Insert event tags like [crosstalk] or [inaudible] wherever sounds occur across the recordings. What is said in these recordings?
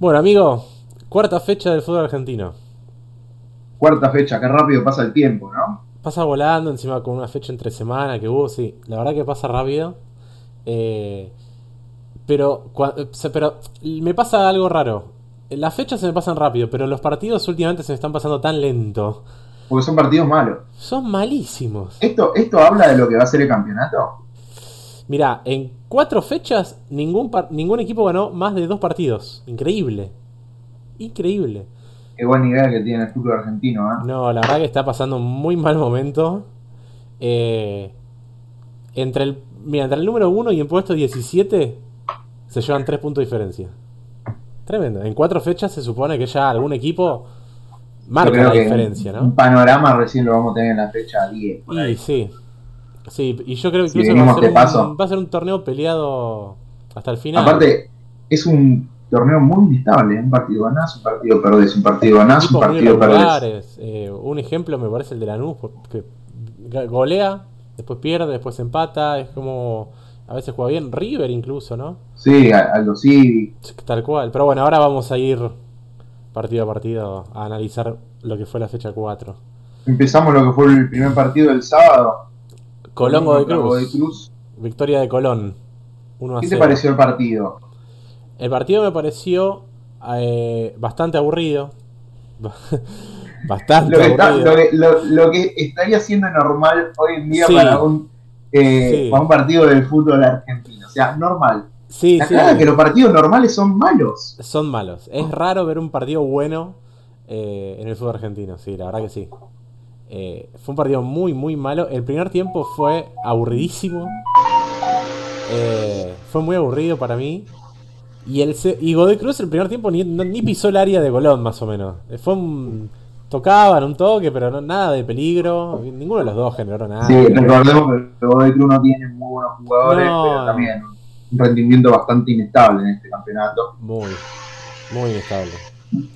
Bueno, amigo, cuarta fecha del fútbol argentino. Cuarta fecha, qué rápido pasa el tiempo, ¿no? Pasa volando, encima con una fecha entre semana que hubo, sí. La verdad que pasa rápido. Eh, pero, pero me pasa algo raro. Las fechas se me pasan rápido, pero los partidos últimamente se me están pasando tan lento. Porque son partidos malos. Son malísimos. ¿Esto, ¿Esto habla de lo que va a ser el campeonato? Mira, en cuatro fechas ningún, ningún equipo ganó más de dos partidos. Increíble. Increíble. Qué buen nivel que tiene el fútbol argentino, ¿eh? No, la verdad que está pasando un muy mal momento. Eh, entre el, mira, entre el número 1 y el puesto 17 se llevan tres puntos de diferencia. Tremendo. En cuatro fechas se supone que ya algún equipo marca la diferencia, ¿no? Un panorama recién lo vamos a tener en la fecha 10. Y sí. Sí, y yo creo que va, a ser un, va a ser un torneo peleado hasta el final. Aparte, es un torneo muy inestable. Un partido ganás, un partido perdés, un partido ganás, un partido perdés. Eh, un ejemplo me parece el de Lanús, porque golea, después pierde, después empata. Es como. A veces juega bien. River incluso, ¿no? Sí, Aldo sí. Tal cual. Pero bueno, ahora vamos a ir partido a partido a analizar lo que fue la fecha 4. Empezamos lo que fue el primer partido del sábado. Colón de Cruz. Victoria de Colón. ¿Qué te pareció el partido? El partido me pareció eh, bastante aburrido. [laughs] bastante aburrido. lo, que, estaría siendo normal hoy en día para, un, eh, para un partido del fútbol argentino. O sea, normal. Sí, la que los partidos normales son malos. Son malos. Es raro ver un partido bueno eh, en el fútbol argentino, sí, la verdad que sí. Eh, fue un partido muy, muy malo. El primer tiempo fue aburridísimo. Eh, fue muy aburrido para mí. Y, el, y Godoy Cruz el primer tiempo ni, ni pisó el área de Colón, más o menos. Eh, fue un, tocaban un toque, pero no, nada de peligro. Ninguno de los dos generó nada. Sí, recordemos que Godoy Cruz no tiene muy buenos jugadores, pero también un rendimiento bastante inestable en este campeonato. Muy, muy inestable.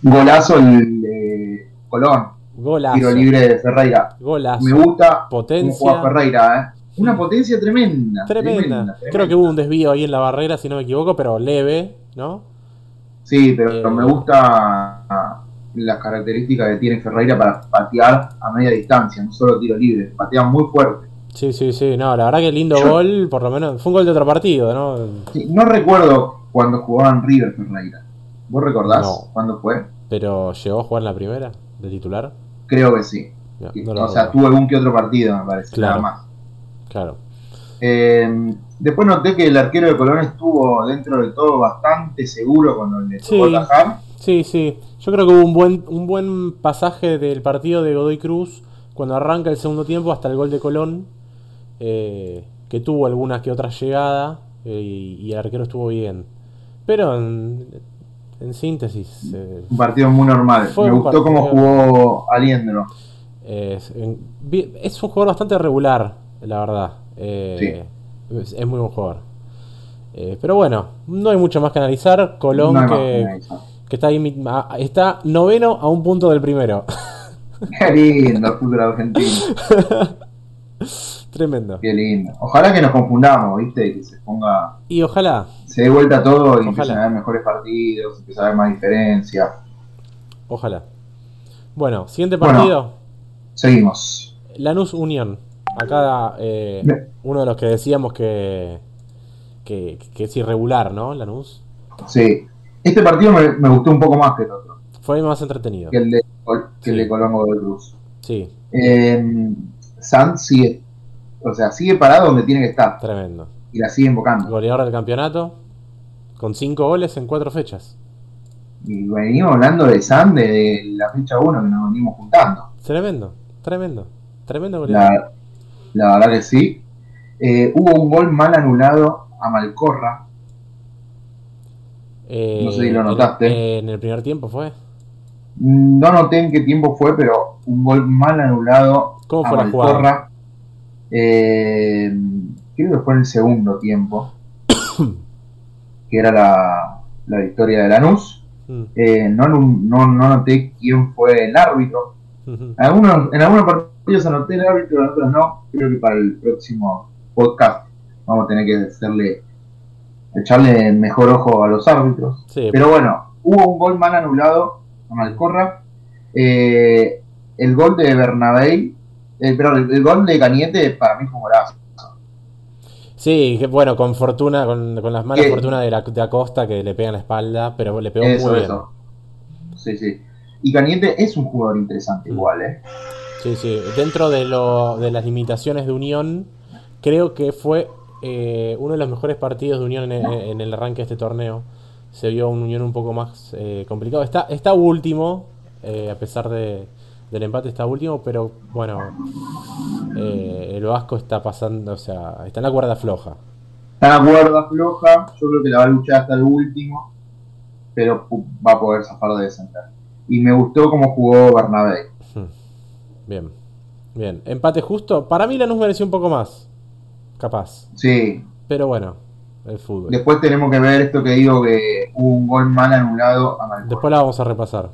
Golazo el de Colón Golazo. Tiro libre de Ferreira. Golazo. Me gusta potencia. cómo Ferreira, ¿eh? Una potencia tremenda, tremenda, Creo que hubo un desvío ahí en la barrera, si no me equivoco, pero leve, ¿no? Sí, pero me eh, gusta las características que tiene Ferreira para patear a media distancia, no solo tiro libre, patea muy fuerte. Sí, sí, sí, no, la verdad que lindo gol, por lo menos, fue un gol de otro partido, ¿no? no recuerdo cuando jugaban River Ferreira. ¿Vos recordás cuándo fue? Pero llegó a jugar en la primera, de titular. Creo que sí. o sea, tuvo algún que otro partido, me parece, claro, nada más. Claro. Eh, después noté que el arquero de Colón estuvo dentro de todo bastante seguro cuando le tocó sí, Sí, sí. Yo creo que hubo un buen, un buen pasaje del partido de Godoy Cruz cuando arranca el segundo tiempo hasta el gol de Colón, eh, que tuvo algunas que otras llegadas eh, y, el arquero estuvo bien. Pero en síntesis. Eh, un partido muy normal. Me gustó cómo jugó Aliendro. es un jugador bastante regular, la verdad. Eh, es, muy buen jugador. Eh, pero bueno, no hay mucho más que analizar. Colón que, está ahí está noveno a un punto del primero. [laughs] Qué lindo el fútbol argentino. [laughs] Tremendo. Qué lindo. Ojalá que nos confundamos, ¿viste? Que se ponga. Y ojalá. Se dé vuelta todo y empiecen a haber mejores partidos, empiece a haber más diferencia. Ojalá. Bueno, siguiente partido. seguimos. Lanús Unión. Acá eh, uno de los que decíamos que, que, es irregular, ¿no? Lanús. Sí. Este partido me, gustó un poco más que el otro. Fue más entretenido. Que el de, que el de Colombo de Cruz. Sí. Eh, sigue o sea, sigue parado donde tiene que estar. Tremendo. Y la sigue invocando. Goleador del campeonato. Con cinco goles en cuatro fechas. Y venimos hablando de San de la fecha 1 que nos venimos juntando. Tremendo, tremendo. Tremendo goleador. La, verdad que sí. Eh, hubo un gol mal anulado a Malcorra. Eh, no sé si lo notaste. En, el primer tiempo fue. No noté en qué tiempo fue, pero un gol mal anulado ¿Cómo a Malcorra. Eh, creo que fue en el segundo tiempo, que era la, la victoria de Lanús. Mm. Eh, no, no, no noté quién fue el árbitro. En algunos, en algunos partidos anoté el árbitro, en otros no. Creo que para el próximo podcast vamos a tener que hacerle echarle mejor ojo a los árbitros. Pero bueno, hubo un gol mal anulado a Malcorra. Eh, el gol de Bernabé, eh, pero el, gol de Cañete para mí fue un golazo. Sí, bueno, con fortuna, con, las malas fortunas de, la, de Acosta que le pega en la espalda, pero le pegó muy bien. Sí, sí. Y Cañete es un jugador interesante mm. igual, ¿eh? Sí, sí. Dentro de, lo, de las limitaciones de Unión, creo que fue eh, uno de los mejores partidos de Unión en, el arranque de este torneo. Se vio un Unión un poco más eh, complicado. Está, está último, eh, a pesar de, del empate está último, pero bueno, eh, el Vasco está pasando, o sea, está en la cuerda floja. Está en la cuerda floja, yo creo que la va a luchar hasta el último, pero va a poder zafar de descender. Y me gustó cómo jugó Bernabé. Hmm. Bien, bien. Empate justo. Para mí la Lanús mereció un poco más, capaz. Sí. Pero bueno, el fútbol. Después tenemos que ver esto que digo que hubo un gol mal anulado a Después la vamos a repasar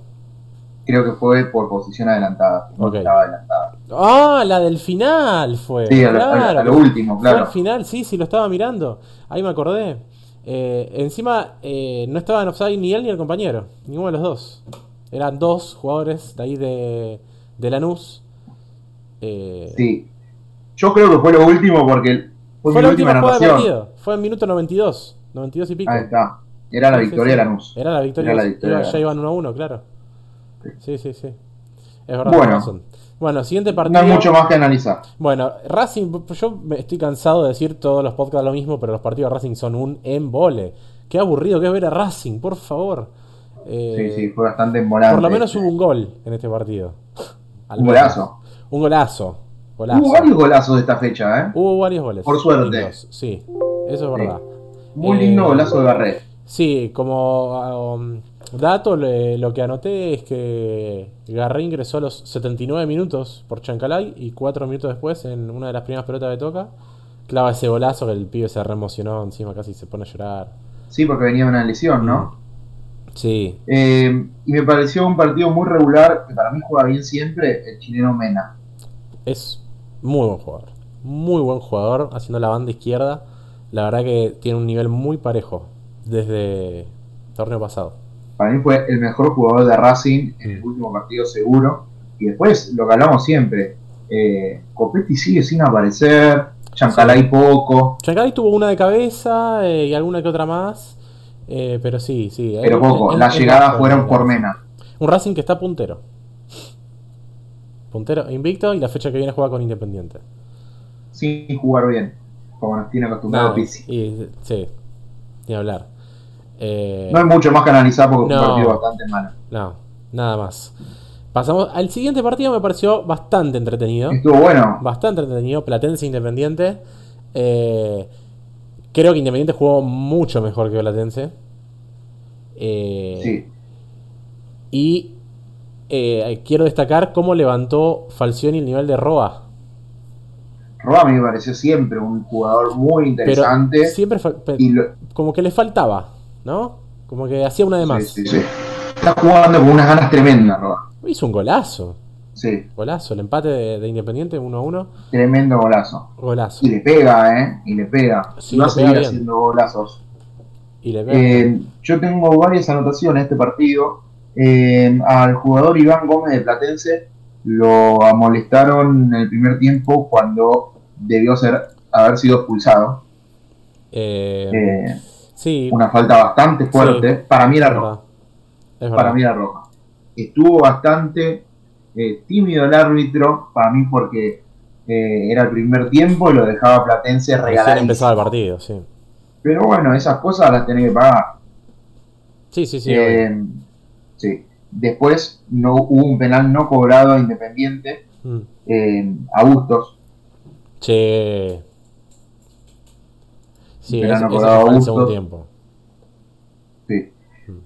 creo que fue por posición adelantada. Estaba adelantada. Ah, la del final fue. Sí, claro, a, lo último, claro. Fue al final, sí, sí, lo estaba mirando. Ahí me acordé. Eh, encima, eh, no estaba en offside ni él ni el compañero. Ninguno de los dos. Eran dos jugadores de ahí de, de Lanús. Eh, sí. Yo creo que fue lo último porque fue, la última jugada del partido. Fue en minuto 92. 92 y pico. Ahí está. Era la victoria de Lanús. Era la victoria. Era la victoria ya iban 1 a 1, claro. Sí, sí, sí. Es verdad. Bueno, bueno, siguiente partido. No hay mucho más que analizar. Bueno, Racing, yo estoy cansado de decir todos los podcasts lo mismo, pero los partidos de Racing son un embole. Qué aburrido que es ver a Racing, por favor. sí, sí, fue bastante embolante. Por lo menos hubo un gol en este partido. un golazo. Un golazo. Hubo varios golazos de esta fecha, ¿eh? Hubo varios goles. Por suerte. Sí, eso es verdad. Muy lindo eh, golazo de Barret. Sí, como um, dato, lo que anoté es que Garré ingresó a los 79 minutos por Chancalay y 4 minutos después, en una de las primeras pelotas de toca, clava ese golazo que el pibe se reemocionó, encima casi se pone a llorar. Sí, porque venía una lesión, ¿no? Sí. Eh, y me pareció un partido muy regular, que para mí juega bien siempre, el chileno Mena. Es muy buen jugador, muy buen jugador, haciendo la banda izquierda. La verdad que tiene un nivel muy parejo desde el torneo pasado. Para mí fue el mejor jugador de Racing en el último partido seguro. Y después lo que hablamos siempre, eh, Copetti sigue sin aparecer, Chancalay poco. Chancalay tuvo una de cabeza eh, y alguna que otra más, eh, pero sí, sí. Pero poco, las llegadas fueron por Mena. Un Racing que está puntero. Puntero invicto y la fecha que viene juega con Independiente. Sin jugar bien, como nos tiene acostumbrado Pizzi. Sí, ni hablar. Eh, no hay mucho más que analizar porque es un partido bastante malo. No, nada más. Pasamos al siguiente partido, me pareció bastante entretenido. Estuvo bueno. Bastante entretenido. Platense Independiente. Eh, creo que Independiente jugó mucho mejor que Platense. Eh, sí. Y quiero destacar cómo levantó Falcioni el nivel de Roa. Roa a mí me pareció siempre un jugador muy interesante. siempre como que le faltaba. ¿No? Como que hacía una de más. Sí, sí, sí. Está jugando con unas ganas tremendas, Roa. Hizo un golazo. Sí. Golazo, el empate de, Independiente 1 a 1. Tremendo golazo. Golazo. Y le pega, ¿eh? Y le pega. Sí, no a seguir haciendo golazos. Y le pega. Eh, yo tengo varias anotaciones de este partido. Eh, al jugador Iván Gómez de Platense lo amolestaron en el primer tiempo cuando debió ser haber sido expulsado. Eh, eh una falta bastante fuerte. Para mí era roja. Para mí era roja. Estuvo bastante eh, tímido el árbitro, para mí porque eh, era el primer tiempo y lo dejaba Platense regalar. empezaba el partido, sí. Pero bueno, esas cosas las tenés que pagar. Sí, sí, sí. Eh, sí. Después no hubo un penal no cobrado a Independiente mm. a Bustos. Che. Sí, eso, fue en el segundo tiempo. Sí.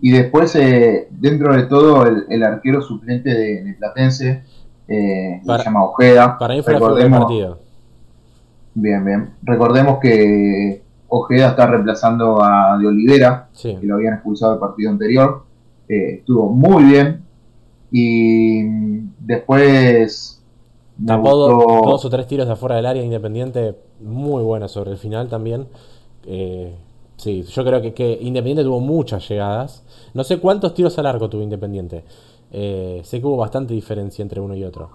Y después, eh, dentro de todo, el, arquero suplente de, Platense eh, se llama Ojeda. Para mí fue Recordemos, partido. Bien, bien. Recordemos que Ojeda está reemplazando a De Olivera, que lo habían expulsado el partido anterior. Eh, estuvo muy bien. Y después. Tapó dos, dos o tres tiros de afuera del área independiente, muy buena sobre el final también. Eh, Sí, yo creo que, que Independiente tuvo muchas llegadas. No sé cuántos tiros al arco tuvo Independiente. Eh, sé que hubo bastante diferencia entre uno y otro.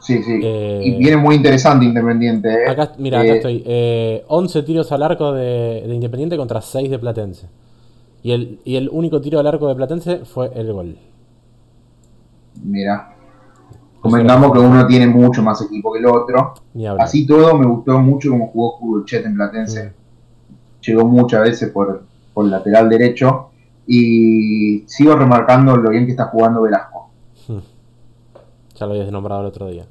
Sí, sí. y viene muy interesante Independiente. ¿eh? Acá, mira, acá estoy. 11 tiros al arco de, de, Independiente contra 6 de Platense. Y el, y el único tiro al arco de Platense fue el gol. Mira. Comentamos que uno tiene mucho más equipo que el otro. Así todo, me gustó mucho como jugó Kuruchet en Platense. Llegó muchas veces por, por lateral derecho. Y sigo remarcando lo bien que está jugando Velasco. Ya lo habías nombrado el otro día.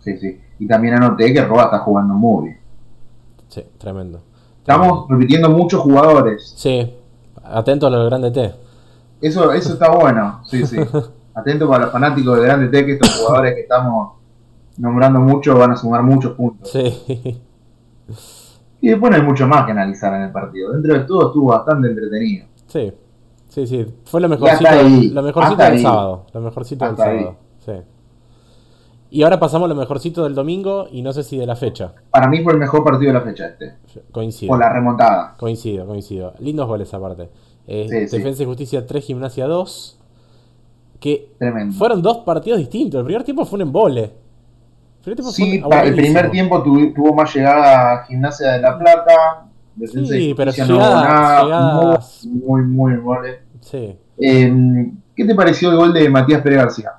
Sí, sí. Y también anoté que Roa está jugando muy bien. Sí, tremendo. Estamos repitiendo muchos jugadores. Sí, atento a lo del Grande T. Eso, eso está bueno, sí, sí. [laughs] atento para los fanáticos de Grande T que estos jugadores que estamos nombrando mucho van a sumar muchos puntos. Sí. Y después no hay mucho más que analizar en el partido. Dentro de todo estuvo bastante entretenido. Sí, sí, sí. Fue lo mejorcito, lo mejorcito del sábado. Lo mejorcito del sábado. Sí. Y ahora pasamos lo mejorcito del domingo y no sé si de la fecha. Para mí fue el mejor partido de la fecha este. Coincido. Con la remontada. Coincido, coincido. Lindos goles aparte. Eh, Defensa y Justicia 3, Gimnasia 2 que fueron dos partidos distintos. El primer tiempo fue un embole. El sí, el primer tiempo tuvo, más llegada a Gimnasia de la Plata. Sí, pero llegadas, muy, muy, muy Sí. Em, ¿Qué te pareció el gol de Matías Pérez García?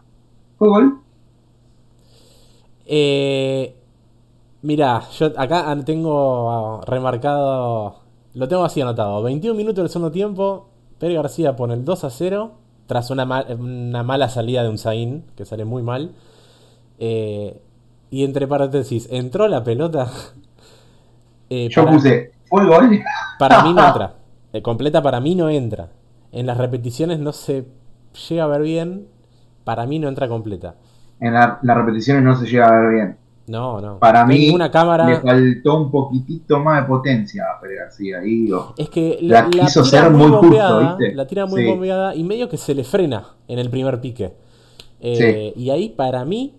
¿Fue gol? Eh, mira, yo acá tengo remarcado, lo tengo así anotado. 21 minutos del segundo tiempo, Pérez García pone el 2 a 0 tras una, una mala salida de un Zain, que sale muy mal. Eh, y entre paréntesis, ¿entró la pelota? [laughs] Eh, Yo puse, ¿fue gol? Para mí no [laughs] entra. Eh, completa para mí no entra. En las repeticiones no se llega a ver bien. Para mí no entra completa. En las repeticiones no se llega a ver bien. No, no. Para mí una cámara... le faltó un poquitito más de potencia a Pérez García. es que la, quiso ser muy, justo, La tira muy bombeada y medio que se le frena en el primer pique. Eh, y ahí para mí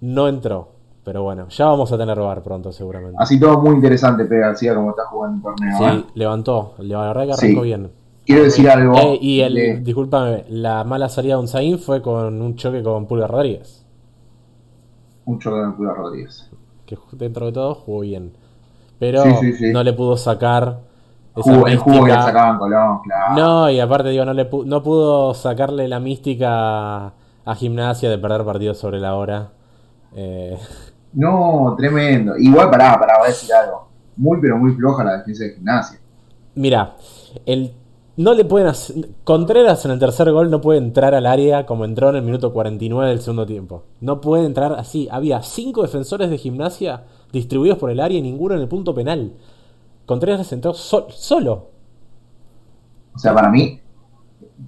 no entró. Pero bueno, ya vamos a tener bar pronto seguramente. Así todo muy interesante Pérez García como está jugando el torneo. Sí, ¿eh? levantó. Le arrancó bien. Quiero decir algo. Eh, y el, discúlpame, la mala salida de un Zain fue con un choque con Pulga Rodríguez mucho de Cuida Rodríguez. Que dentro de todo jugó bien. Pero no le pudo sacar esa el jugo que le sacaban Colón, claro. No, y aparte digo, no, le no pudo sacarle la mística a Gimnasia de perder partidos sobre la hora. Eh... [laughs] No, tremendo. Igual pará, pará, voy a decir algo. Muy pero muy floja la defensa de Gimnasia. Mira, el no le pueden hacer... Contreras en el tercer gol no puede entrar al área como entró en el minuto 49 del segundo tiempo. No puede entrar así. Había cinco defensores de gimnasia distribuidos por el área y ninguno en el punto penal. Contreras entró solo. O sea, para mí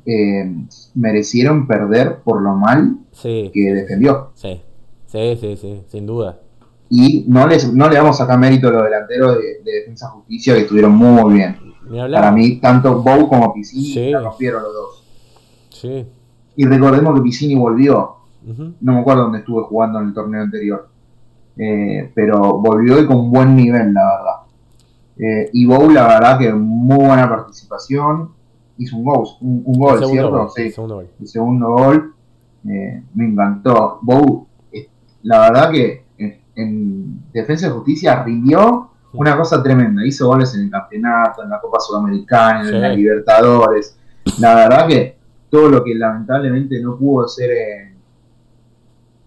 eh, merecieron perder por lo mal que defendió. Sí. Sí, sí, sí, sin duda. Y no, les, no le vamos a sacar mérito a los delanteros de, de Defensa Justicia que estuvieron muy bien. Para mí, tanto Bow como Piscini rompieron los dos. Sí. Y recordemos que Piscini volvió. No me acuerdo dónde estuve jugando en el torneo anterior. Eh, pero volvió y con buen nivel, la verdad. Eh, y Bow, la verdad que muy buena participación. Hizo un gol, un, gol ¿cierto? sí. El segundo gol. El segundo gol. Eh, me encantó. Bow, la verdad que en Defensa de Justicia rindió una cosa tremenda. Hizo goles en el campeonato, en la Copa Sudamericana, en la Libertadores. La verdad que todo lo que lamentablemente no pudo hacer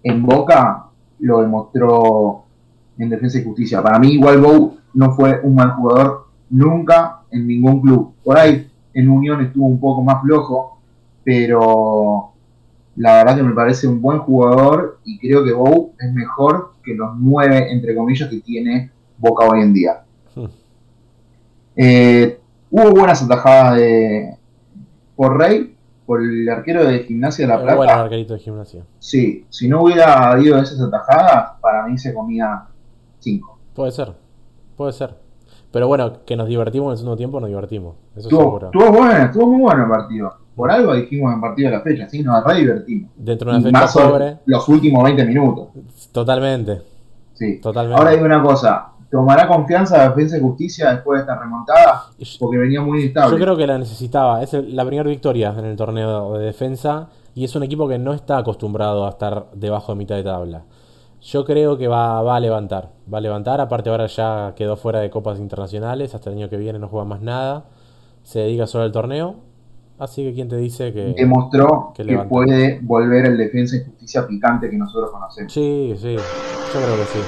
en, Boca lo demostró en Defensa y Justicia. Para mí, igual Bow no fue un mal jugador nunca en ningún club. Por ahí en Unión estuvo un poco más flojo, pero la verdad que me parece un buen jugador y creo que Bow es mejor que los nueve, entre comillas, que tiene Boca hoy en día. Hmm. Eh, hubo buenas atajadas de por Rey, por el arquero de Gimnasia de la Plata. Buen arquerito de Gimnasia. Sí, si no hubiera habido esas atajadas, para mí se comía 5. Puede ser, puede ser. Pero bueno, que nos divertimos en el segundo tiempo, nos divertimos. Eso estuvo, estuvo bueno, estuvo muy bueno el partido. Por algo dijimos en partido de la fecha, sí, nos re divertimos. Dentro de una fecha pobre. Los últimos 20 minutos. Totalmente. Sí. Totalmente. Ahora hay una cosa, tomará confianza la defensa y justicia después de esta remontada, porque venía muy inestable. Yo creo que la necesitaba. Es la primera victoria en el torneo de defensa y es un equipo que no está acostumbrado a estar debajo de mitad de tabla. Yo creo que va, va a levantar. Va a levantar. Aparte, ahora ya quedó fuera de copas internacionales. Hasta el año que viene no juega más nada. Se dedica solo al torneo. Así que, ¿quién te dice que.? Demostró que, puede volver el defensa y justicia picante que nosotros conocemos. Sí, sí. Yo creo que sí.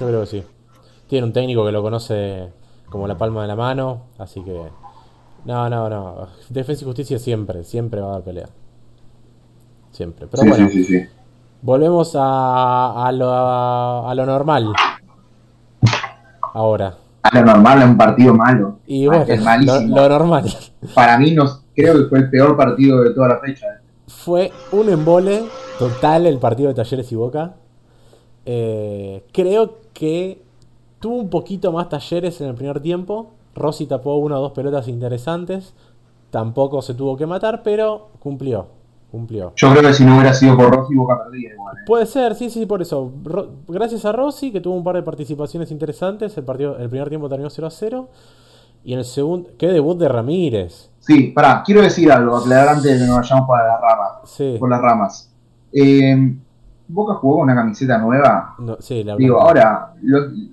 Yo creo que sí. Tiene un técnico que lo conoce como la palma de la mano. Así que. No, no, no. Defensa y justicia siempre, siempre va a dar pelea. Siempre. Pero bueno. Sí, sí, Volvemos a, a, lo, a, lo, normal. Ahora. A lo normal, es un partido malo. Y bueno, lo, normal. Para mí, no, creo que fue el peor partido de toda la fecha. Fue un embole total el partido de Talleres y Boca. Eh, creo que tuvo un poquito más Talleres en el primer tiempo. Rossi tapó una o dos pelotas interesantes. Tampoco se tuvo que matar, pero cumplió cumplió. Yo creo que si no hubiera sido por Rossi, Boca perdía igual. ¿eh? Puede ser, sí, sí, por eso. gracias a Rossi, que tuvo un par de participaciones interesantes, el, partido, el primer tiempo terminó 0 a 0. Y en el segundo, qué debut de Ramírez. Sí, pará, quiero decir algo, aclarar antes de que nos vayamos por las ramas. Sí. Por las ramas. Eh, Boca jugó una camiseta nueva. sí, la Digo, ahora,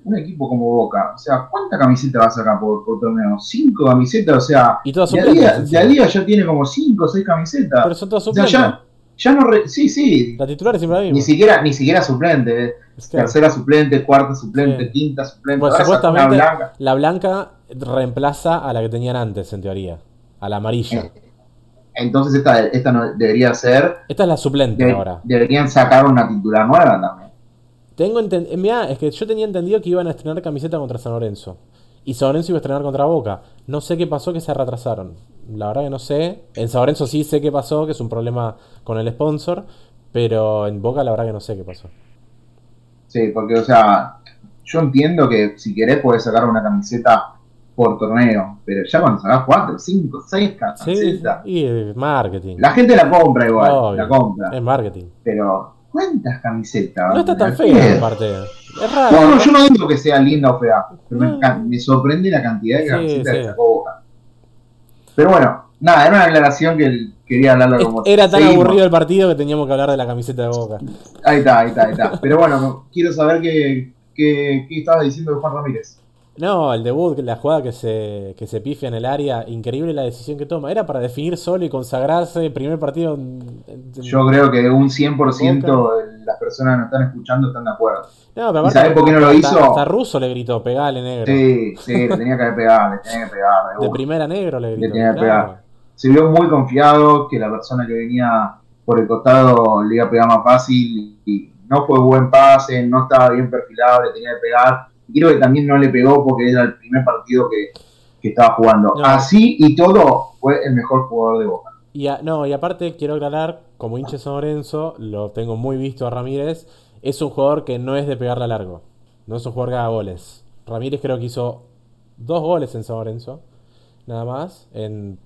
un equipo como Boca, o sea, ¿cuánta camiseta va a sacar por, por torneo? ¿Cinco camisetas? O sea, y todas día, día ya tiene como cinco o seis camisetas. Pero son todas suplentes. ya, no. sí, sí. La titular es siempre la misma. Ni siquiera, ni siquiera suplente. Tercera suplente, cuarta suplente, quinta suplente. Pues supuestamente la blanca reemplaza a la que tenían antes, en teoría. A la amarilla. Eh, entonces esta, esta no debería ser. Esta es la suplente ahora. Deberían sacar una titular nueva también. Tengo Mira, es que yo tenía entendido que iban a estrenar camiseta contra San Lorenzo. Y San Lorenzo iba a estrenar contra Boca. No sé qué pasó que se retrasaron. La verdad que no sé. En San Lorenzo sí sé qué pasó, que es un problema con el sponsor. Pero en Boca la verdad que no sé qué pasó. Sí, porque, o sea, yo entiendo que si querés podés sacar una camiseta por torneo, pero ya cuando sacas 4, 5, 6 camisetas. Sí, y es marketing. La gente la compra igual, la compra. Es marketing. Pero, ¿cuántas camisetas? No está tan fea, aparte. Es raro. No, no, yo no digo que sea linda o fea, pero me, sorprende la cantidad de camisetas que sacó Boca. Pero bueno, nada, era una aclaración que quería hablarlo como. Era tan aburrido el partido que teníamos que hablar de la camiseta de Boca. Ahí está, ahí está, ahí está. Pero bueno, quiero saber qué, qué, qué estabas diciendo de Juan Ramírez. No, el debut, la jugada que se, que se pifia en el área, increíble la decisión que toma. Era para definir solo y consagrarse, primer partido. Yo creo que un 100% de las personas que nos están escuchando están de acuerdo. No, pero ¿Y sabes por qué no lo hizo? Hasta Russo le gritó, pegale negro. Sí, sí, le tenía que pegado, le tenía que pegar. De, primera negro le gritó. Le tenía que pegar. Se vio muy confiado que la persona que venía por el costado le iba a pegar más fácil y no fue buen pase, no estaba bien perfilado, le tenía que pegar creo que también no le pegó porque era el primer partido que, estaba jugando. Así y todo, fue el mejor jugador de Boca. Y no, y aparte quiero aclarar, como hincha San Lorenzo, lo tengo muy visto a Ramírez, es un jugador que no es de pegarle a largo, no es un jugador que haga goles. Ramírez creo que hizo dos goles en San Lorenzo, nada más, en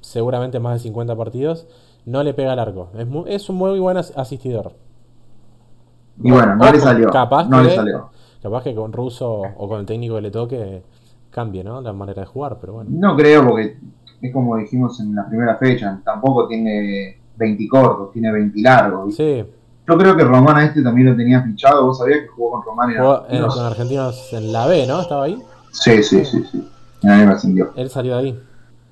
seguramente más de 50 partidos, no le pega largo. Es, es un muy buen asistidor. Y bueno, no le salió. Capaz no le salió Capaz que con Russo o con el técnico que le toque cambie, ¿no? La manera de jugar, pero bueno. No creo, porque es como dijimos en la primera fecha, tampoco tiene 20 cortos, tiene 20 largos. Sí. Yo creo que Román a este también lo tenía fichado. ¿Vos sabías que jugó con Román? en, con Argentinos en la B, ¿no? ¿Estaba ahí? Sí, sí, sí. sí. me ascendió. Él salió de ahí.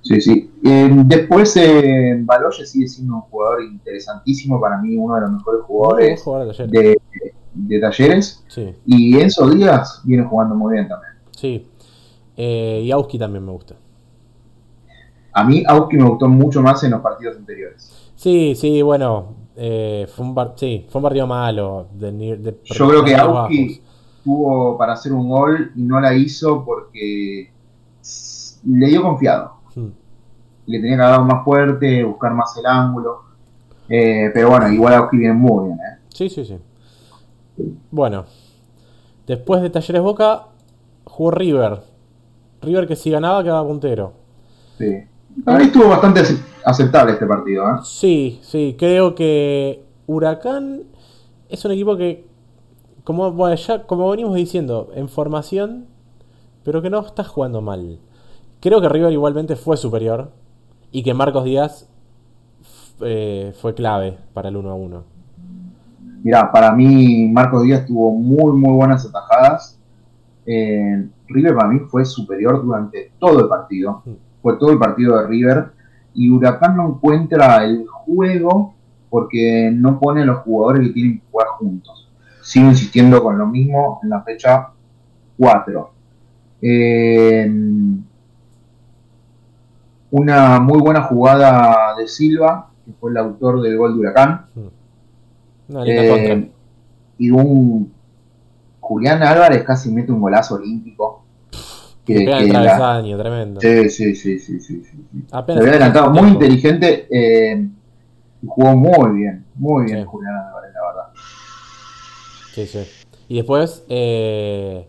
Sí, sí. Eh, después, eh, Baloye sigue siendo un jugador interesantísimo. Para mí, uno de los mejores jugadores de, de Talleres. Y Enzo Díaz viene jugando muy bien también. Sí. Eh, y Auski también me gusta. A mí Auski me gustó mucho más en los partidos anteriores. Sí, sí, bueno. Eh, fue, un sí, fue un partido malo. Yo creo que Auski tuvo para hacer un gol y no la hizo porque le dio confiado. Hmm. Le tenía que dar más fuerte, buscar más el ángulo. Eh, pero bueno, igual Auski viene muy bien. ¿eh? Sí, sí, sí. Bueno, después de Talleres Boca, jugó River. River que si ganaba quedaba puntero. Sí. Para mí estuvo bastante aceptable este partido. ¿eh? Sí, sí. Creo que Huracán es un equipo que como, bueno, ya, como venimos diciendo, en formación, pero que no está jugando mal. Creo que River igualmente fue superior y que Marcos Díaz eh, fue clave para el 1 a 1. Mira, para mí Marcos Díaz tuvo muy, muy buenas atajadas. Eh, River para mí fue superior durante todo el partido. Fue todo el partido de River. Y Huracán no encuentra el juego porque no pone a los jugadores que tienen que jugar juntos. Sigo insistiendo con lo mismo en la fecha 4. una muy buena jugada de Silva, que fue el autor del gol de Huracán. Eh, y un Julián Álvarez casi mete un golazo olímpico. Que, que el tremendo. Sí, sí, sí, sí, sí, sí. había adelantado, muy inteligente. Eh, jugó muy bien, muy bien Julián Álvarez, la verdad. Sí, sí. Y después, eh,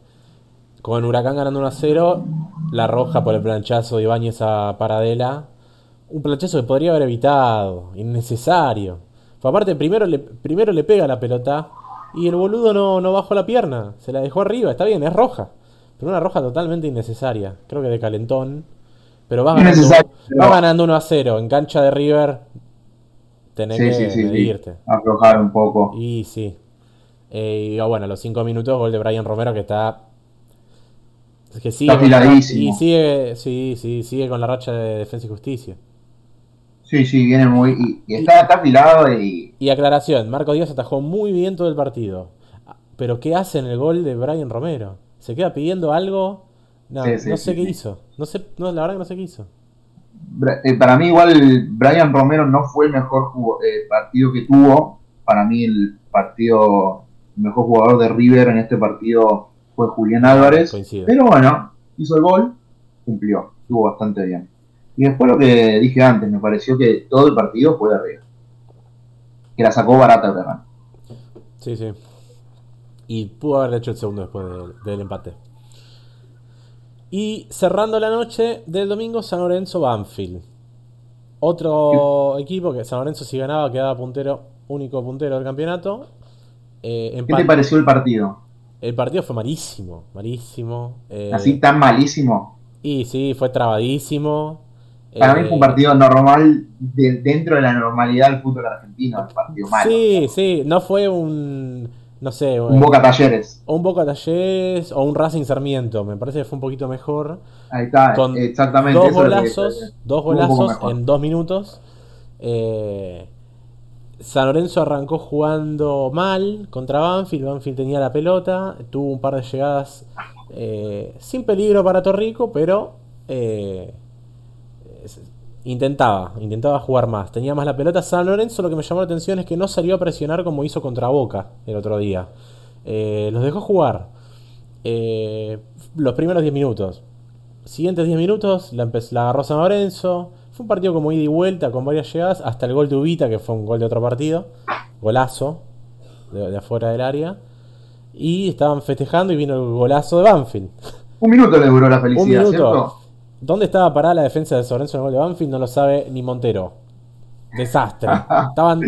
con Huracán ganando 1 a 0, la roja por el planchazo de Ibáñez a Paradela. Un planchazo que podría haber evitado, innecesario. Fue aparte, primero le, primero le pega la pelota y el boludo no, no bajó la pierna, se la dejó arriba, está bien, es roja. Pero una roja totalmente innecesaria, creo que de calentón. Pero va ganando, va ganando 1 a 0 en cancha de River, tenés que medirte. Aflojar un poco. Y sí. Eh, y bueno, los 5 minutos, gol de Brian Romero que está. Que sigue está y sigue, sí, sí, sigue con la racha de Defensa y Justicia. Sí, sí, viene muy. Y, está, afilado y. Y aclaración: Marco Díaz atajó muy bien todo el partido. Pero ¿qué hace en el gol de Brian Romero? ¿Se queda pidiendo algo? No, no sé qué hizo. No sé, no, la verdad que no sé qué hizo. Eh, para mí igual Brian Romero no fue el mejor eh, partido que tuvo. Para mí el partido, el mejor jugador de River en este partido fue Julián Álvarez. Pero bueno, hizo el gol, cumplió, estuvo bastante bien. Y después lo que dije antes, me pareció que todo el partido fue de River. Que la sacó barata el terreno. Sí, sí. Y pudo haber hecho el segundo después del empate. Y cerrando la noche del domingo, San Lorenzo Banfield. Otro equipo que San Lorenzo si ganaba quedaba puntero, único puntero del campeonato. Eh, ¿Qué te pareció el partido? El partido fue malísimo, malísimo. Eh, ¿Así tan malísimo? Y sí, fue trabadísimo. Para mí fue un eh, partido normal dentro de la normalidad del fútbol argentino, un partido malo. Sí, sí, no fue un no sé. Un Boca Talleres. O un Boca Talleres o un Racing Sarmiento. Me parece que fue un poquito mejor. Ahí está, exactamente. Dos golazos, dos golazos en dos minutos. Eh, San Lorenzo arrancó jugando mal contra Banfield. Banfield tenía la pelota. Tuvo un par de llegadas eh, sin peligro para Torrico, pero eh, Intentaba, intentaba jugar más. Tenía más la pelota. San Lorenzo lo que me llamó la atención es que no salió a presionar como hizo contra Boca el otro día. Eh, los dejó jugar. Eh, los primeros 10 minutos. Siguientes 10 minutos la, la agarró San Lorenzo. Fue un partido como ida y vuelta con varias llegadas. Hasta el gol de Ubita, que fue un gol de otro partido. Golazo de, afuera del área. Y estaban festejando y vino el golazo de Banfield. Un minuto le duró la felicidad, ¿cierto? ¿Dónde estaba parada la defensa de Sorenzo en el gol de Banfield? No lo sabe ni Montero. Desastre. [laughs] Estaban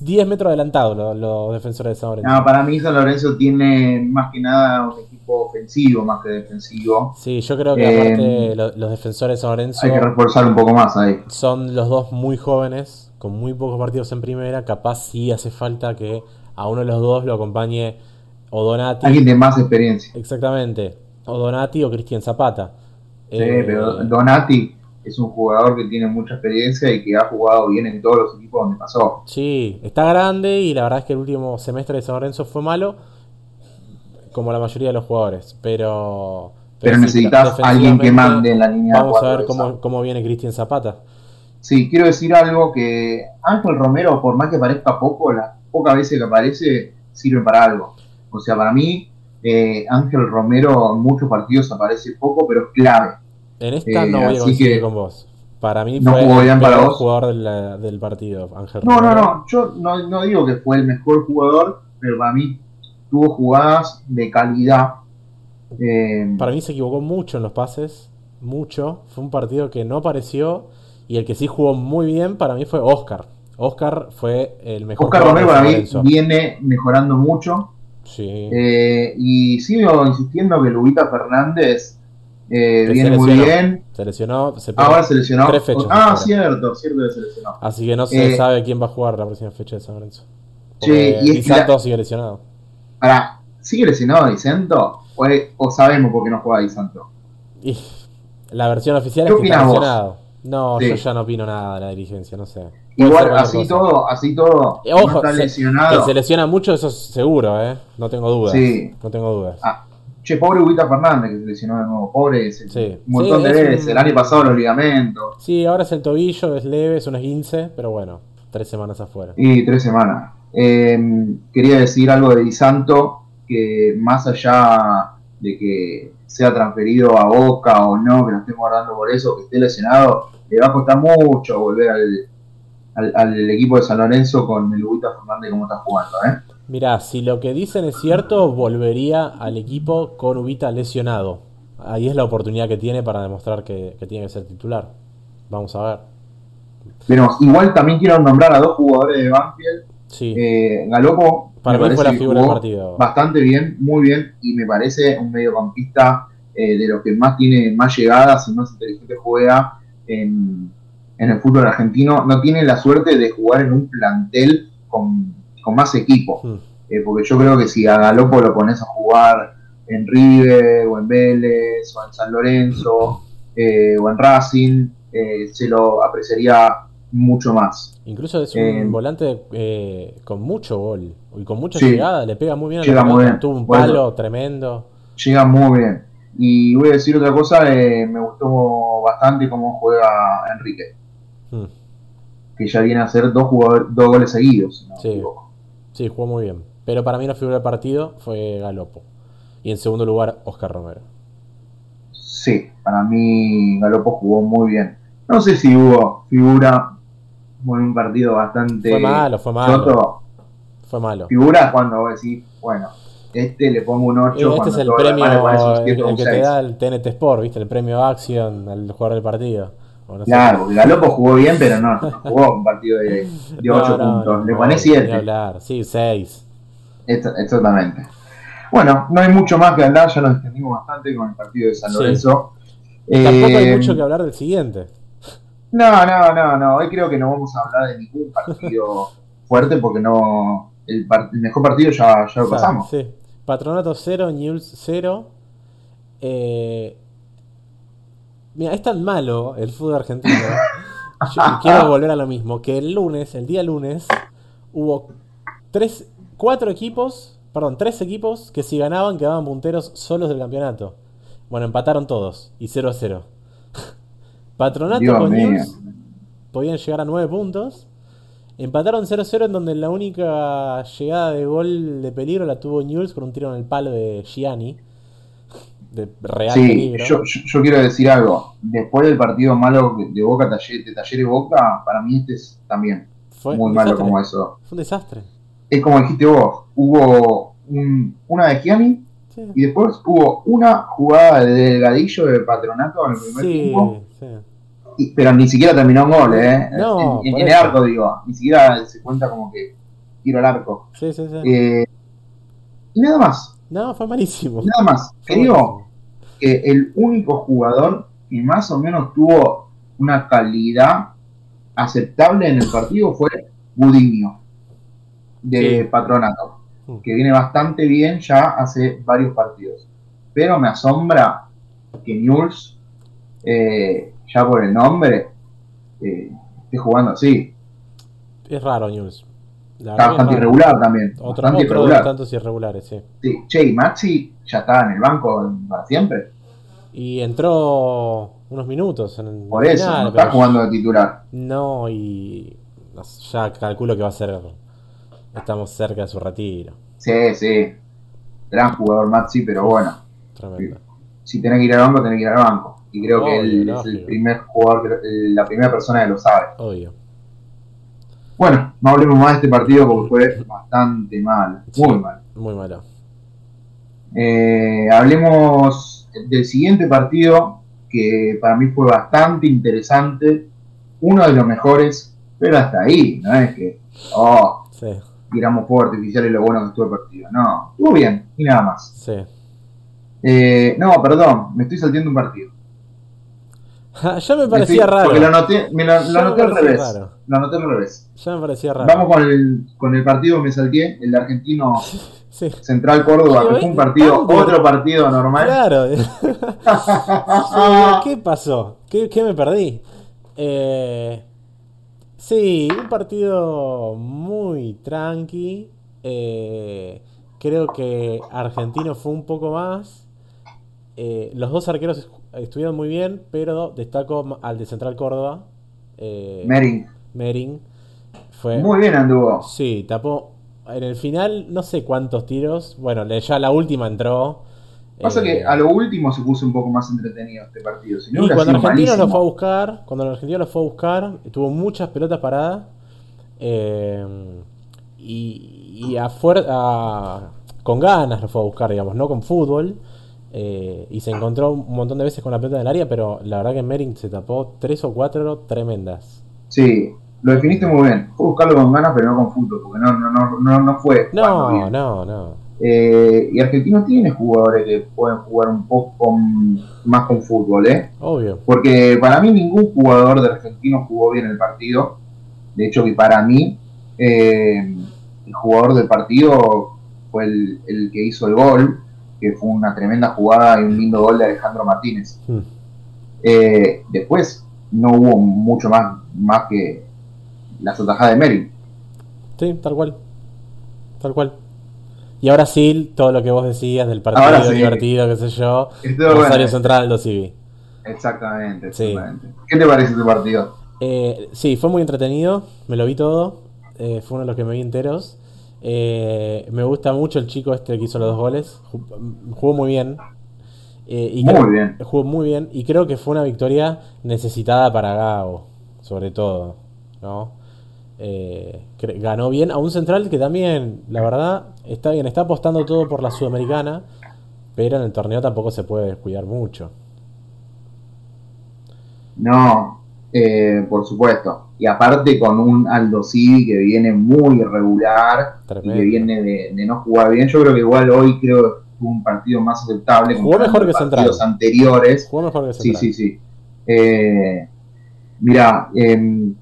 10 metros adelantados los, defensores de San Lorenzo. No, para mí San Lorenzo tiene más que nada un equipo ofensivo más que defensivo. Sí, yo creo que aparte eh, los, defensores de San Lorenzo. Hay que reforzar un poco más ahí. Son los dos muy jóvenes, con muy pocos partidos en primera. Capaz sí hace falta que a uno de los dos lo acompañe o Donati. Alguien de más experiencia. Exactamente. O Donati o Cristian Zapata. Sí, pero eh, Donati es un jugador que tiene mucha experiencia y que ha jugado bien en todos los equipos donde pasó. Sí, está grande y la verdad es que el último semestre de San Lorenzo fue malo, como la mayoría de los jugadores, pero... Pero, necesitas alguien que mande en la línea. Vamos a ver cómo, cómo viene Cristian Zapata. Sí, quiero decir algo que Ángel Romero, por más que parezca poco, las pocas veces que aparece, sirve para algo. O sea, para mí, eh, Ángel Romero en muchos partidos aparece poco, pero es clave. En esta no voy a eh, coincidir con vos. Para mí fue el mejor jugador del, partido, Ángel No, no, no. Yo no, digo que fue el mejor jugador, pero para mí tuvo jugadas de calidad. Eh, para mí se equivocó mucho en los pases. Mucho. Fue un partido que no apareció. Y el que sí jugó muy bien para mí fue Oscar. Oscar fue el mejor Oscar Romero para mí viene mejorando mucho Sí. Eh, y sigo insistiendo que Lubita Fernández eh, viene muy bien. Se lesionó. Ahora se lesionó. ah, cierto, cierto que se lesionó. Así que no se eh, sabe quién va a jugar la próxima fecha de San Lorenzo. Sí, y Santo sigue lesionado. Ahora, ¿sigue lesionado Dicento? ¿O, ¿O, sabemos por qué no juega Disanto? Y la versión oficial es que está lesionado. No, yo ya no opino nada de la dirigencia, no sé. Igual, así todo, así todo, eh, ojo, está lesionado. Que se lesiona mucho, eso es seguro, ¿eh? No tengo dudas. Sí. No tengo dudas. Ah, che, pobre Huguita Fernández que se lesionó de nuevo. Pobre, ese, sí. un montón de veces. El año pasado los ligamentos. Sí, ahora es el tobillo, es leve, es unos 15, pero bueno, tres semanas afuera. Y tres semanas. Em, quería decir algo de Di Santo, que más allá de que sea transferido a Boca o no, que lo estemos guardando por eso, que esté lesionado, le va a costar mucho volver al, al, equipo de San Lorenzo con el Huguita Fernández como está jugando. ¿eh? Mirá, si lo que dicen es cierto, volvería al equipo con Ubita lesionado. Ahí es la oportunidad que tiene para demostrar que, tiene que ser titular. Vamos a ver. Pero igual también quiero nombrar a dos jugadores de Banfield. Sí. Eh, Galopo. Para mí fue la figura del partido. Bastante bien, muy bien. Y me parece un mediocampista eh, de los que más tiene más llegadas y más inteligente juega en, el fútbol argentino. No tiene la suerte de jugar en un plantel con, más equipo. Hmm. Eh, porque yo creo que si a Galopo lo pones a jugar en River o en Vélez o en San Lorenzo eh, o en Racing, se lo apreciaría mucho más. Incluso es un volante con mucho gol y con mucha llegada, le pega muy bien a la Tuvo un palo tremendo. Llega muy bien. Y voy a decir otra cosa, eh, me gustó bastante cómo juega Enrique. Hmm. Que ya viene a hacer dos, jugadores, dos goles seguidos. sí. sí, jugó muy bien. Pero para mí la figura del partido fue Galopo. Y en segundo lugar, Oscar Romero. Sí, para mí Galopo jugó muy bien. No sé si hubo figura en un partido bastante. Fue malo, fue malo. Fue malo. Figura cuando vos decís, bueno, este le pongo un 8. Este es el premio el, que te da el TNT Sport, ¿viste? El premio Action al jugador del partido. Claro, porque Galopo jugó bien, pero no, jugó un partido de, 8 [laughs] puntos. le pone 7. Sí, 6. Exactamente. Bueno, no hay mucho más que hablar, ya nos extendimos bastante con el partido de San Lorenzo. Tampoco hay eh, mucho que hablar del siguiente. No, no, no, no. Hoy creo que no vamos a hablar de ningún partido [laughs] fuerte porque no. El, mejor partido ya, ya lo pasamos. Sí. Patronato 0, News 0. Eh, mira, es tan malo el fútbol argentino. Yo quiero [laughs] volver a lo mismo. Que el lunes, el día lunes, hubo tres, cuatro equipos, perdón, tres equipos que si ganaban quedaban punteros solos del campeonato. Bueno, empataron todos y 0 a 0. [laughs] Patronato con News podían llegar a 9 puntos. Empataron 0-0 en donde la única llegada de gol de peligro la tuvo Newell's con un tiro en el palo de Gianni. De real sí, Yo, yo, quiero decir algo. Después del partido malo de Boca, de Talleres Boca, para mí este es también Fue muy malo como eso. Fue un desastre. Es como dijiste vos, hubo una de Gianni y después hubo una jugada de delgadillo de patronato en el primer tiempo. Sí pero ni siquiera terminó en gol, ¿eh? No, en, el arco, digo. Ni siquiera se cuenta como que tiro al arco. Sí, sí, sí. Eh, y nada más. No, fue malísimo. Nada más. Creo que el único jugador que más o menos tuvo una calidad aceptable en el partido fue Budiño, de Patronato, mm. que viene bastante bien ya hace varios partidos. Pero me asombra que Newell's eh, ya por el nombre, eh, esté jugando así. Es raro News. Está bastante irregular también. Otro, bastante irregular. tantos irregulares, sí. sí. Che, y Maxi ya estaba en el banco para siempre. Y entró unos minutos en el Por eso, no está jugando de titular. No, y ya calculo que va a ser. Estamos cerca de su retiro. Sí, sí. Gran jugador Maxi, pero bueno. Tremendo. Si tenés que ir al banco, tenés que ir al banco. Y creo que él es el primer jugador, la primera persona que lo sabe. Obvio. Bueno, no hablemos más de este partido porque fue bastante mal. Muy mal. Muy malo. Eh, hablemos del siguiente partido que para mí fue bastante interesante. Uno de los mejores, pero hasta ahí, ¿no es que. Oh, tiramos fuego artificial y lo bueno que estuvo el partido. No, estuvo bien y nada más. Sí. Eh, no, perdón, me estoy saltando un partido. Ya me parecía raro. Porque lo anoté, me lo, lo Ya me anoté al revés. raro. Lo anoté al revés. Ya me parecía raro. Vamos con el, con el partido que me salté, el argentino [laughs] Sí. Central Córdoba, que fue un partido, tanto. otro partido normal. Claro. [laughs] Sí, ¿Qué pasó? ¿Qué, qué me perdí? Eh, sí, un partido muy tranqui. Eh, creo que Argentino fue un poco más. Eh, los dos arqueros estuvieron muy bien, pero destaco al de Central Córdoba. Eh, Mering, Mering. Fue, muy bien anduvo. Sí, tapó. En el final, no sé cuántos tiros. Bueno, ya la última entró. Pasa Eh, que a lo último se puso un poco más entretenido este partido. Si no y cuando sido Argentinos lo fue a buscar, cuando el Argentino lo fue a buscar, tuvo muchas pelotas paradas. eh, y y a a- con ganas lo fue a buscar, digamos, no con fútbol. Eh, y se encontró un montón de veces con la pelota en el área, pero la verdad que Mering se tapó tres o cuatro tremendas. Sí, lo definiste muy bien. Fue buscarlo con ganas, pero no con fútbol, porque no, no, no, no, no fue. No, bien. no, no. Eh, y Argentino tiene jugadores que pueden jugar un poco con- más con fútbol, ¿eh? Obvio. Porque para mí ningún jugador de Argentino jugó bien el partido. De hecho, que para mí eh, el jugador del partido fue el, el que hizo el gol, que fue una tremenda jugada y un lindo gol de Alejandro Martínez. Hmm. Eh, después no hubo mucho más, más que las atajadas de Meri. Sí, tal cual. Tal cual. Y ahora sí, todo lo que vos decías del partido sí. divertido, qué sé yo. Rosario bueno. Central, Aldo Civi. Exactamente, Sí. exactamente. ¿Qué te parece este partido? Eh, sí, fue muy entretenido, me lo vi todo. eh, fue uno de los que me vi enteros. Eh, me gusta mucho el chico este que hizo los dos goles. Ju- Jugó muy bien. Eh, y Muy creo- bien. Jugó muy bien. Y creo que fue una victoria necesitada para Gago, sobre todo. ¿no? Eh, ganó bien a un central que también, la verdad, está bien. Está apostando todo por la Sudamericana. Pero en el torneo tampoco se puede descuidar mucho. No, eh, por supuesto. Y aparte con un Aldo Civi que viene muy irregular y que viene de, de no jugar bien. Yo creo que igual hoy creo que fue un partido más aceptable. Jugó mejor que los Central. anteriores. Jugó mejor que Sí, central. sí, sí. Eh, mira, em,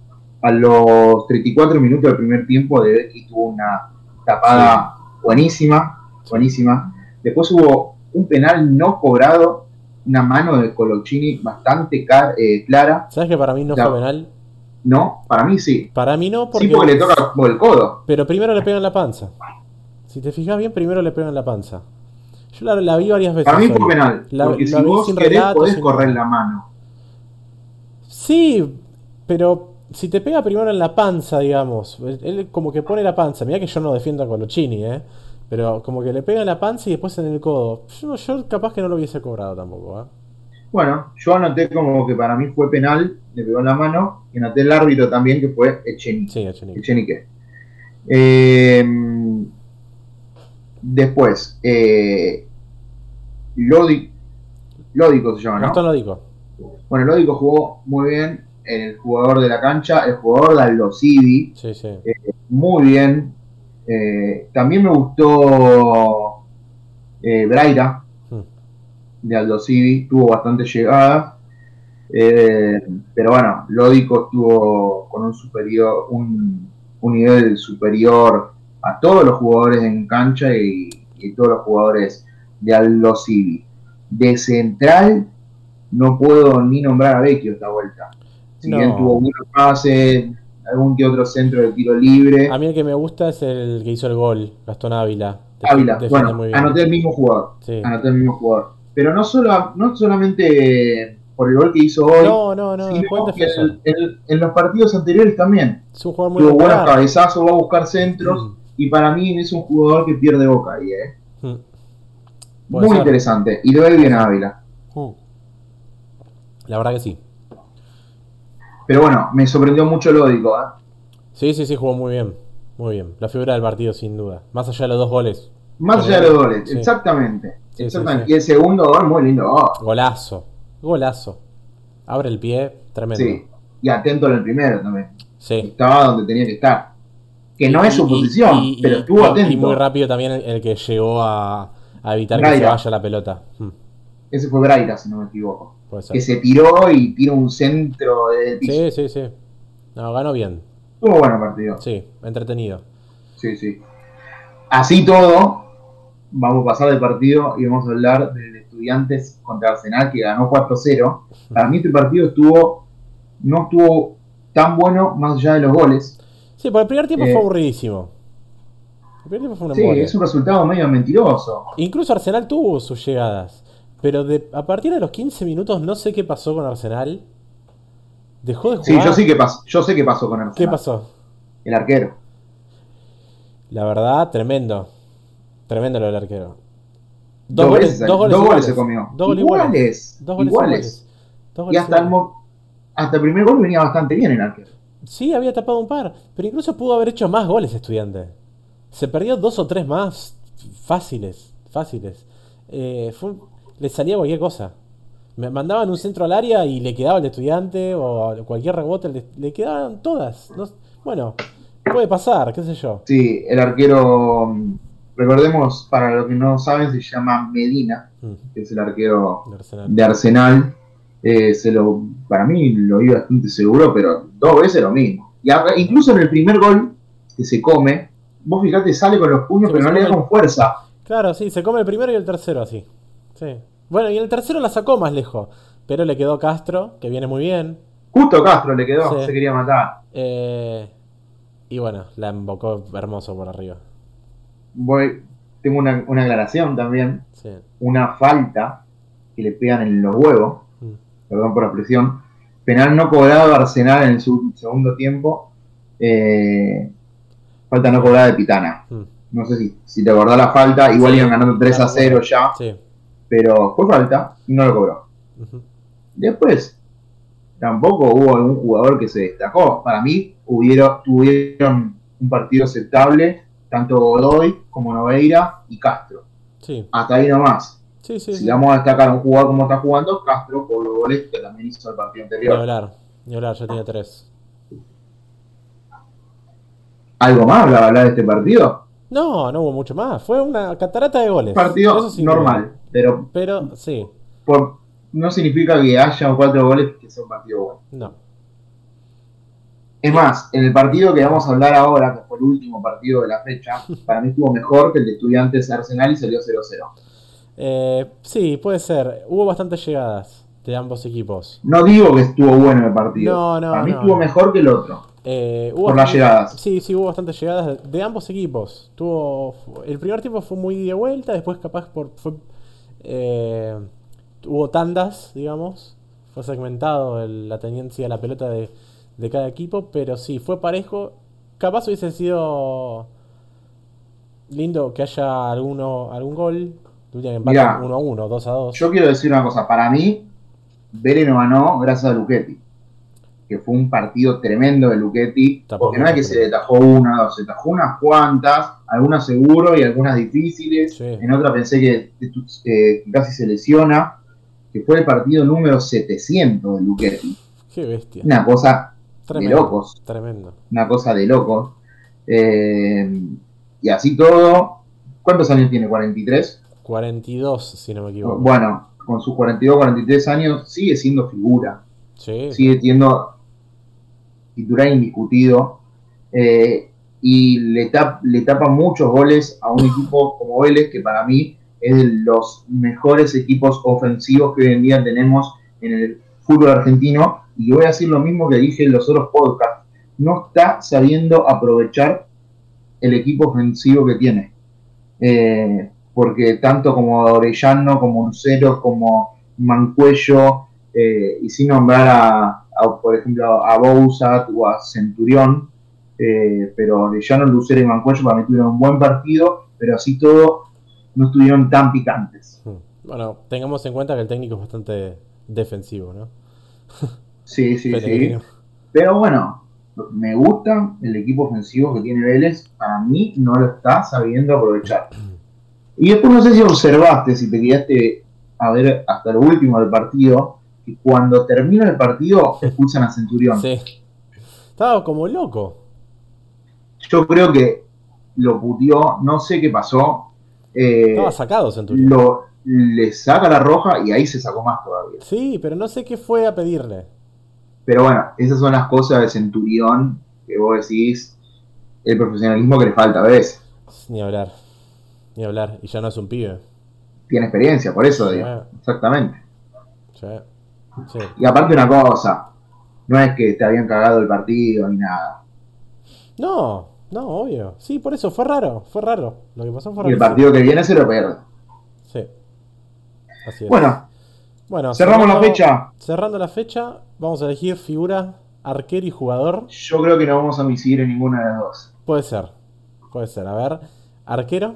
a los 34 minutos del primer tiempo de Becky tuvo una tapada buenísima, buenísima. Después hubo un penal no cobrado, una mano de Coloccini bastante eh, clara. ¿Sabes que para mí no fue penal? No, para mí sí. Para mí no, porque. Sí, porque le toca por el codo. Pero primero le pegan la panza. Si te fijas bien, primero le pegan la panza. Yo la, la vi varias veces. Para mí fue penal. La- porque si vos sin querés, relato, podés sin- correr la mano. Sí, pero si te pega primero en la panza, digamos. Él, él como que pone la panza. Mira que yo no defiendo a Colochini, ¿eh? Pero como que le pega en la panza y después en el codo. Yo, yo capaz que no lo hubiese cobrado tampoco, ¿eh? Bueno, yo anoté como que para mí fue penal, le pegó en la mano, y anoté el árbitro también que fue Echenique. Sí, Echenique. Echenique. Eh, después, eh, Lodi- Lódico se llama, ¿no? Gastón lo dijo. Bueno, Lódico jugó muy bien, el jugador de la cancha, el jugador de Aldo Civi, Sí, sí. muy bien. Eh, también me gustó eh, Braira Hmm. de Aldo Civi, tuvo bastante llegada. Eh, pero bueno, Lódico estuvo con un superior, un, un nivel superior a todos los jugadores en cancha y, y todos los jugadores de Aldo Civi. De central no puedo ni nombrar a Vecchio esta vuelta. Si No. bien tuvo buenos pases, algún que otro centro de tiro libre. A mí el que me gusta es el que hizo el gol, Gastón Ávila. Ávila, bueno, muy bien. anoté el mismo jugador. Sí. Anoté el mismo jugador. Pero no, solo, no solamente por el gol que hizo hoy, No, no, no, que el- el- en los partidos anteriores también. Es un jugador muy Tuvo buenos cabezazos, va a buscar centros. Mm. Y para mí es un jugador que pierde boca ahí, ¿eh? Mm. Muy ser. interesante. Y le ve bien a Ávila. Mm. La verdad que sí. Pero bueno, me sorprendió mucho Lódico, ¿eh? Sí, sí, sí, jugó muy bien. Muy bien. La figura del partido, sin duda. Más allá de los dos goles. Más allá de los goles, Sí. exactamente. Sí, exactamente. sí. Y el segundo gol, muy lindo gol. Golazo. Golazo. Abre el pie. Tremendo. Sí. Y atento en el primero también. Sí. Estaba donde tenía que estar. que no es su posición, pero estuvo atento. Y muy rápido también el, que llegó a, evitar que se vaya la pelota. Hmm. Ese fue Braira, si no me equivoco. Que se tiró y tiró un centro de Sí, sí, sí. No, ganó bien. Estuvo bueno el partido. Sí, entretenido. Sí, sí. Así todo, vamos a pasar del partido y vamos a hablar de Estudiantes contra Arsenal, que ganó 4-0. [laughs] Para mí este partido estuvo no estuvo tan bueno más allá de los goles. Sí, porque el primer tiempo fue eh, aburridísimo. El primer tiempo fue una sí, es un resultado medio mentiroso. Incluso Arsenal tuvo sus llegadas. Pero de, a partir de los 15 minutos no sé qué pasó con Arsenal. Dejó de jugar. Sí, yo sí que pasó, yo sé qué pasó con Arsenal. ¿Qué pasó? El arquero. La verdad, tremendo. Tremendo lo del arquero. Dos, goles, dos goles, se comió. Dos goles iguales. Dos goles iguales. y hasta el, hasta el primer gol venía bastante bien el arquero. Sí, había tapado un par, pero incluso pudo haber hecho más goles estudiante. Se perdió dos o tres más fáciles, fáciles. Eh, le salía cualquier cosa. Me mandaban un centro al área y le quedaba el estudiante o cualquier rebote, le, quedaban todas. bueno, puede pasar, qué sé yo. Sí, el arquero, recordemos, para los que no saben, se llama Medina, mm. que es el arquero De Arsenal eh, se lo, para mí lo vi bastante seguro, pero dos veces lo mismo. Y incluso en el primer gol que se come, vos fijate, sale con los puños, pero no le da con fuerza. Claro, sí, se come el primero y el tercero así. Sí. Bueno, y el tercero la sacó más lejos, pero le quedó Castro, que viene muy bien. Justo Castro le quedó, se quería matar. Eh, y bueno, la embocó hermoso por arriba. Voy, tengo una, una aclaración también. Una falta que le pegan en los huevos perdón por la expresión, penal no cobrado Arsenal en el segundo tiempo, eh, falta no cobrada de Pitana. Hmm. No sé si, si te acordás la falta, igual iban ganando 3 a 0 ya, pero fue falta y no lo cobró. Después, tampoco hubo algún jugador que se destacó. Para mí, hubieron, tuvieron un partido aceptable, tanto Godoy como Noveira y Castro. Hasta ahí nomás si vamos a destacar un jugador como está jugando, Castro por los goles que también hizo el partido anterior. Ni hablar, ni hablar, ya tiene tres. ¿Algo más para hablar de este partido? No, no hubo mucho más. Fue una catarata de goles. Partido normal, pero. Pero sí. no significa que haya cuatro goles que sea un partido bueno. No. Es más, en el partido que vamos a hablar ahora, que fue el último partido de la fecha, [laughs] para mí estuvo mejor que el de Estudiantes Arsenal y salió 0-0. Eh, sí, puede ser. Hubo bastantes llegadas de ambos equipos. No digo que estuvo bueno el partido. No, no. Para mí estuvo mejor que el otro. Eh, por las llegadas. Sí, sí, hubo bastantes llegadas de, ambos equipos. Tuvo, el primer tiempo fue muy de vuelta, después capaz por, fue, eh, hubo tandas, digamos. Fue segmentado la tendencia a la pelota de, de cada equipo, pero sí, fue parejo. Capaz hubiese sido lindo que haya alguno, algún gol, Mira, 1 a 1, 2 a 2. Yo quiero decir una cosa. Para mí, Vélez no ganó gracias a Luchetti. Que fue un partido tremendo de Luchetti. porque no es que se le tajó una o dos, se tajó unas cuantas, algunas seguro y algunas difíciles. En otra pensé que casi se lesiona. Que fue el partido número 700 de Luchetti. Qué bestia. Una cosa de locos. Tremendo. Una cosa de locos. Eh, y así todo. ¿Cuántos años tiene? ¿43? 42, si no me equivoco. Bueno, con sus 42, 43 años sigue siendo figura. Sí. Sigue siendo titular indiscutido. Eh, y le, le tapa muchos goles a un equipo como Vélez, que para mí es de los mejores equipos ofensivos que hoy en día tenemos en el fútbol argentino. Y voy a decir lo mismo que dije en los otros podcasts. No está sabiendo aprovechar el equipo ofensivo que tiene. Eh, porque tanto como Orellano, como Lucero, como Mancuello, eh, y sin nombrar a, por ejemplo, a Bouzat o a Centurión, eh, pero Orellano, Lucero y Mancuello para mí tuvieron un buen partido, pero así todo no estuvieron tan picantes. Hmm. Bueno, tengamos en cuenta que el técnico es bastante defensivo, ¿no? [laughs] sí, sí, sí. Pero bueno, me gusta el equipo ofensivo que tiene Vélez, para mí no lo está sabiendo aprovechar. [clears throat] Y después no sé si observaste, si te quedaste a ver hasta lo último del partido, que cuando termina el partido expulsan a Centurión. Sí. Estaba como loco. yo creo que lo puteó, no sé qué pasó. Eh, Estaba sacado Centurión. Lo, le saca la roja y ahí se sacó más todavía. Sí, pero no sé qué fue a pedirle. Pero bueno, esas son las cosas de Centurión que vos decís, el profesionalismo que le falta a veces. Ni hablar, ni hablar, y ya no es un pibe. Tiene experiencia, por eso digo. Exactamente. Y aparte una cosa, no es que te habían cagado el partido ni nada. No, no, obvio. Sí, por eso fue raro, fue raro. Lo que pasó fue raro. Y el partido que viene se lo pierde. Sí. Así es. Bueno, bueno cerramos la fecha. Cerrando la fecha, vamos a elegir figura, arquero y jugador. Yo creo que no vamos a coincidir en ninguna de las dos. Puede ser, puede ser. A ver, arquero.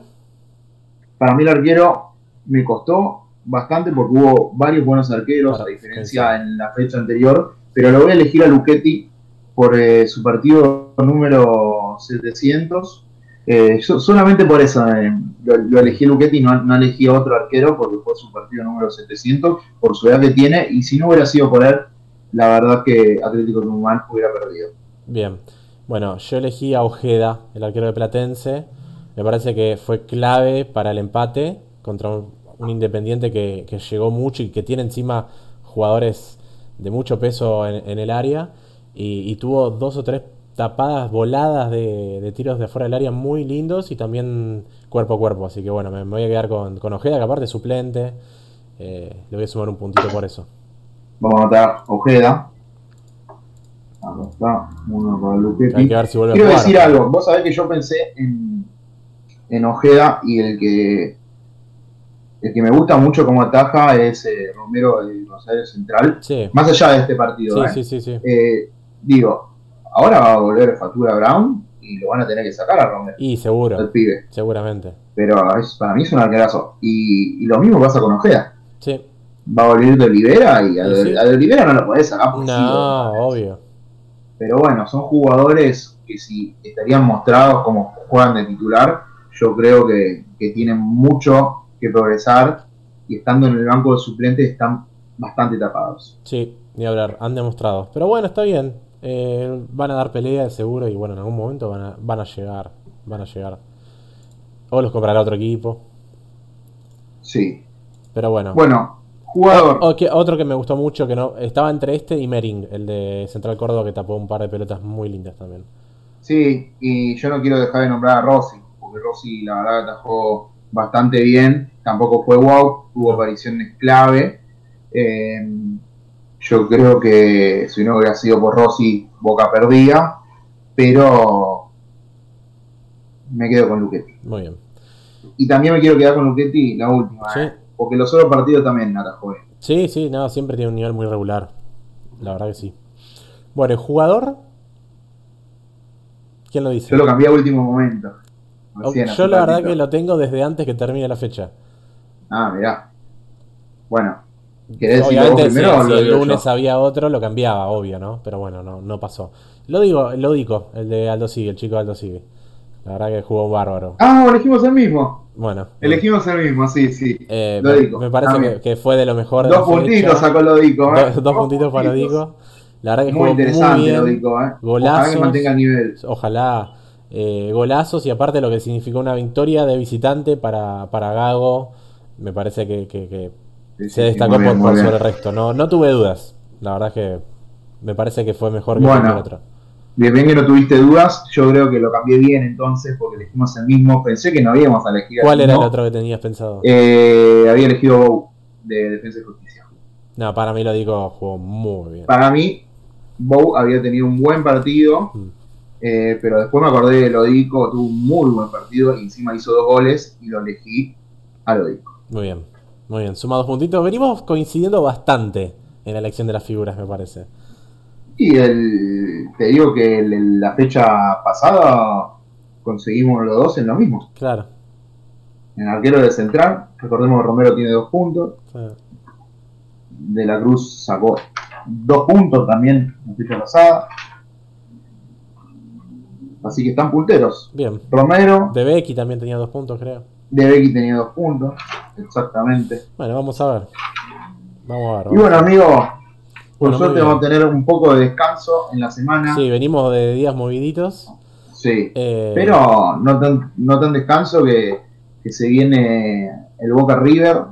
Para mí el arquero me costó bastante porque hubo varios buenos arqueros, a diferencia en la fecha anterior, pero lo voy a elegir a Luchetti por eh, su partido número 700. Eh, solamente por eso eh, lo, elegí a Luchetti, no, no elegí a otro arquero porque fue su partido número 700, por su edad que tiene, y si no hubiera sido por él, la verdad que Atlético Tucumán hubiera perdido. Bien, bueno, yo elegí a Ojeda, el arquero de Platense, me parece que fue clave para el empate contra un un Independiente que, llegó mucho y que tiene encima jugadores de mucho peso en, el área y, tuvo dos o tres tapadas voladas de, tiros de afuera del área muy lindos y también cuerpo a cuerpo. Así que bueno, me, voy a quedar con, Ojeda, que aparte es suplente. Eh, le voy a sumar un puntito por eso. Vamos a anotar Ojeda. Acá está, uno para Hay que ver si vuelve Quiero decir algo. Vos sabés que yo pensé en, en Ojeda y el que el que me gusta mucho como ataja es eh, Romero de Rosario Central. Más allá de este partido. ¿eh? ¿eh? digo, ahora va a volver Factura Brown y lo van a tener que sacar a Romero. Y seguro. El pibe. Seguramente. Pero para mí es un arquerazo. Y, y, lo mismo pasa con Ojeda. Sí. Va a volver de Olivera y a, de, Olivera no lo podés sacar por No, obvio. Pero bueno, son jugadores que si estarían mostrados como juegan de titular, yo creo que, que tienen mucho que progresar y estando en el banco de suplentes están bastante tapados. Sí, ni hablar, han demostrado. Pero bueno, está bien. Eh, van a dar pelea seguro y bueno, en algún momento van a, van a llegar. Van a llegar. O los comprará otro equipo. Sí. Pero bueno. Bueno, jugador. otro que me gustó mucho, que no estaba entre este y Mering, el de Central Córdoba, que tapó un par de pelotas muy lindas también. Sí, y yo no quiero dejar de nombrar a Rossi, porque Rossi la verdad atajó bastante bien, tampoco fue wow, tuvo apariciones clave. Eh, yo creo que si no hubiera sido por Rossi, Boca perdía, pero me quedo con Luchetti. Muy bien. Y también me quiero quedar con Luchetti la última, ¿eh? porque los otros partidos también atajó. Sí, sí, no, siempre tiene un nivel muy regular. La verdad que sí. Bueno, el jugador. ¿Quién lo dice? Yo lo cambié a último momento. Yo la verdad que lo tengo desde antes que termine la fecha. Ah, mirá. Bueno. Obviamente, si, el lunes había otro, lo cambiaba, obvio, ¿no? Pero bueno, no, no pasó. Lo digo, lo digo, el de Aldo Sigue, el chico de Aldo Sigue. La verdad que jugó bárbaro. Ah, elegimos el mismo. Bueno. Elegimos el mismo, sí, sí. Eh, me, me, parece que, fue de lo mejor. Dos puntitos sacó Lodico, ¿eh? Dos, puntitos para Lodico. La verdad que muy jugó interesante muy bien. Lodico, ¿eh? Golazos, ojalá que mantenga el nivel. Ojalá eh, golazos y aparte lo que significó una victoria de visitante para, para Gago, me parece que, se destacó por, sobre el resto. No, no tuve dudas, la verdad es que me parece que fue mejor que el otro. Bien, bien que no tuviste dudas, yo creo que lo cambié bien entonces porque elegimos el mismo, pensé que no habíamos elegido. ¿Cuál era el otro que tenías pensado? Eh, había elegido Bow de Defensa y Justicia. No, para mí lo digo, jugó muy bien. Para mí, Bow había tenido un buen partido. Mm. Eh, pero después me acordé de Lodico, tuvo un muy buen partido y encima hizo dos goles y lo elegí a Lodico. Muy bien, muy bien. Sumados puntitos. Venimos coincidiendo bastante en la elección de las figuras, me parece. Y el, te digo que la fecha pasada conseguimos los dos en lo mismo. Claro. En el arquero de central, recordemos que Romero tiene dos puntos. De la Cruz sacó dos puntos también la fecha pasada. Así que están punteros. Bien. Romero. De Becky también tenía dos puntos, creo. De Becky tenía dos puntos, exactamente. Bueno, vamos a ver. Vamos a ver. y bueno, amigo, por suerte vamos a tener un poco de descanso en la semana. Sí, venimos de días moviditos. Sí. Eh, pero no tan, no tan descanso que, que se viene el Boca River.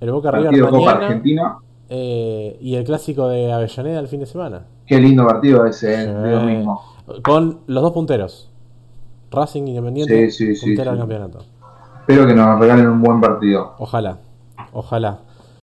El Boca River Copa Argentina. Eh, y el clásico de Avellaneda el fin de semana. Qué lindo partido ese, lo mismo. Con los dos punteros. Racing Independiente, sí, sí, puntero del campeonato. Espero que nos regalen un buen partido. Ojalá, ojalá.